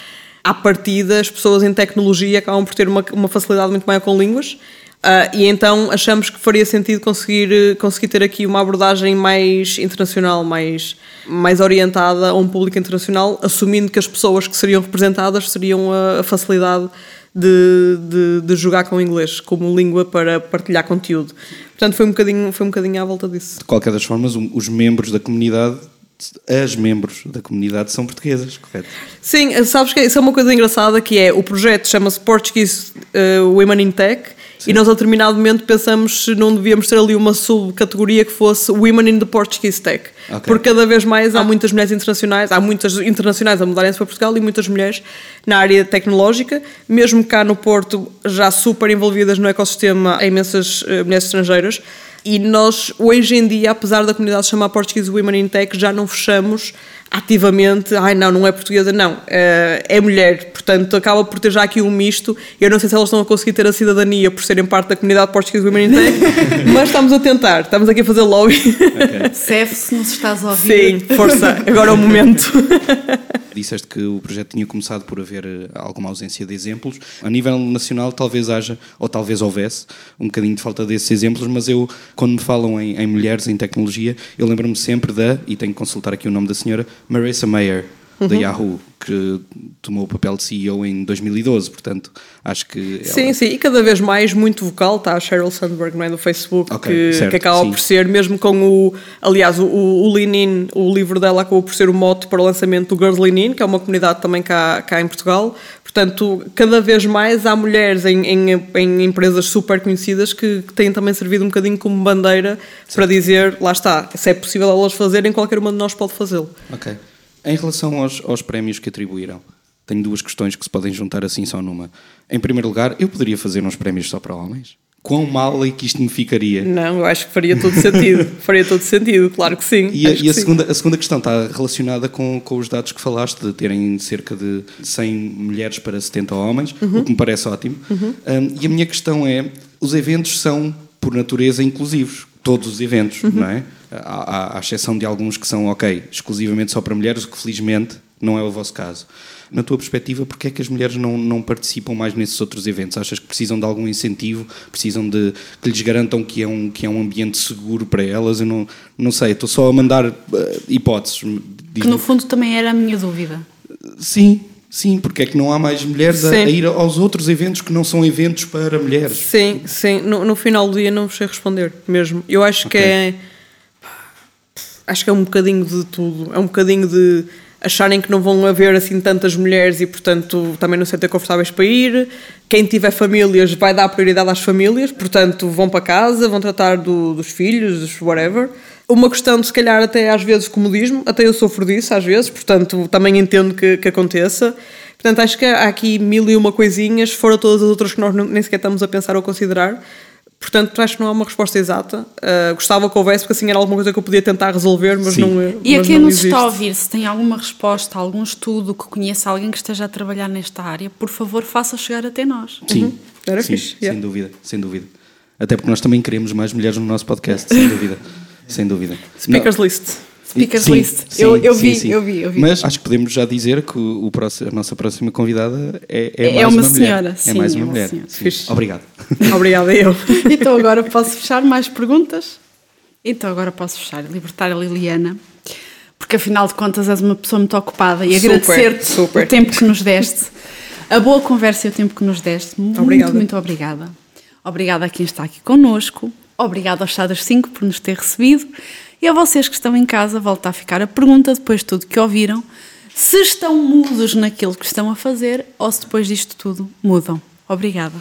à partida as pessoas em tecnologia acabam por ter uma, uma facilidade muito maior com línguas Uh, e então achamos que faria sentido conseguir, conseguir ter aqui uma abordagem mais internacional, mais, mais orientada a um público internacional, assumindo que as pessoas que seriam representadas seriam a, a facilidade de, de, de, jogar com o inglês como língua para partilhar conteúdo. Portanto, foi um bocadinho, foi um bocadinho à volta disso. De qualquer das formas, os membros da comunidade as membros da comunidade são portuguesas, correto? Sim, sabes que isso é uma coisa engraçada que é o projeto chama-se Portuguese uh, Women in Tech Sim. E nós, a determinado momento, pensamos se não devíamos ter ali uma subcategoria que fosse Women in the Portuguese Tech. Okay. Porque cada vez mais há ah. muitas mulheres internacionais, há muitas internacionais a mudarem-se para Portugal e muitas mulheres na área tecnológica, mesmo cá no Porto, já super envolvidas no ecossistema, há imensas uh, mulheres estrangeiras. E nós, hoje em dia, apesar da comunidade chamar Portuguese Women in Tech, já não fechamos ativamente, ai não, não é portuguesa, não, é, é mulher, portanto acaba por ter já aqui um misto. Eu não sei se elas estão a conseguir ter a cidadania por serem parte da comunidade Portuguese Women in Tech, [laughs] mas estamos a tentar, estamos aqui a fazer lobby. Okay. Sef, se nos estás a ouvir. Sim, força, agora é o momento. [laughs] Disseste que o projeto tinha começado por haver eh, alguma ausência de exemplos. A nível nacional, talvez haja, ou talvez houvesse, um bocadinho de falta desses exemplos, mas eu, quando me falam em, em mulheres em tecnologia, eu lembro-me sempre da, e tenho que consultar aqui o nome da senhora, Marissa Mayer, uhum. da Yahoo, que tomou o papel de CEO em 2012, portanto, acho que... Ela... Sim, sim, e cada vez mais muito vocal está a Sheryl Sandberg, não é, do Facebook, okay, que, certo, que acaba sim. por ser, mesmo com o... Aliás, o, o Lean In, o livro dela acabou por ser o mote para o lançamento do Girls Lean In, que é uma comunidade também cá, cá em Portugal, Portanto, cada vez mais há mulheres em, em, em empresas super conhecidas que, que, têm também servido um bocadinho como bandeira Sim. para dizer, lá está, se é possível elas fazerem, qualquer uma de nós pode fazê-lo. Ok. Em relação aos, aos prémios que atribuíram, tenho duas questões que se podem juntar assim só numa. Em primeiro lugar, eu poderia fazer uns prémios só para homens? Quão mal é que isto me ficaria? Não, eu acho que faria todo sentido. [laughs] faria todo sentido, claro que sim. E, a, e a segunda, a segunda questão está relacionada com, com os dados que falaste, de terem cerca de 100 mulheres para 70 homens, uhum. o que me parece ótimo. Uhum. Um, e a minha questão é: os eventos são, por natureza, inclusivos. Todos os eventos, uhum. não é? à, à exceção de alguns que são, ok, exclusivamente só para mulheres, o que felizmente não é o vosso caso. Na tua perspectiva, porquê é que as mulheres não, não participam mais nesses outros eventos? Achas que precisam de algum incentivo? Precisam de que lhes garantam que é um, que é um ambiente seguro para elas? Eu não, não sei, estou só a mandar uh, hipóteses. Que no fundo também era a minha dúvida. Sim, Sim, porque é que não há mais mulheres a, a, ir aos outros eventos que não são eventos para mulheres? Sim, sim. No, no final do dia não sei responder mesmo. Eu acho okay. que é acho que é um bocadinho de tudo. É um bocadinho de acharem que não vão haver assim tantas mulheres e, portanto, também não se sentem confortáveis para ir. Quem tiver famílias vai dar prioridade às famílias, portanto, vão para casa, vão tratar do, dos filhos, dos whatever. Uma questão de, se calhar, até às vezes comodismo, até eu sofro disso às vezes, portanto, também entendo que, que aconteça. Portanto, acho que há aqui mil e uma coisinhas, fora todas as outras que nós nem sequer estamos a pensar ou considerar, Portanto, acho que não há uma resposta exata. Uh, gostava que houvesse, porque assim era alguma coisa que eu podia tentar resolver, mas Sim. não é. E a quem nos está a ouvir, se tem alguma resposta, algum estudo que conheça alguém que esteja a trabalhar nesta área, por favor, faça chegar até nós. Sim, uhum. Era Sim, fixe, sem yeah. dúvida, sem dúvida. Até porque nós também queremos mais mulheres no nosso podcast, sem [laughs] dúvida. sem dúvida. Speakers não. List. Speakers sim, List. Sim, eu, eu, vi, sim, eu vi, eu vi. Mas acho que podemos já dizer que o, próximo, a nossa próxima convidada é, é, é mais uma, uma senhora. Mulher. Sim, é mais uma, é uma mulher. Obrigado. [laughs] Obrigada eu. [laughs] Então agora posso fechar mais perguntas? Então agora posso fechar. Libertar a Liliana. Porque afinal de contas és uma pessoa muito ocupada e agradecer-te o tempo que nos deste, a boa conversa e o tempo que nos deste. Muito, obrigada. muito obrigada. Obrigada a quem está aqui connosco. Obrigada aos Chadas 5 por nos ter recebido. E a vocês que estão em casa, volta a ficar a pergunta, depois de tudo que ouviram, se estão mudos naquilo que estão a fazer ou se depois disto tudo mudam. Obrigada.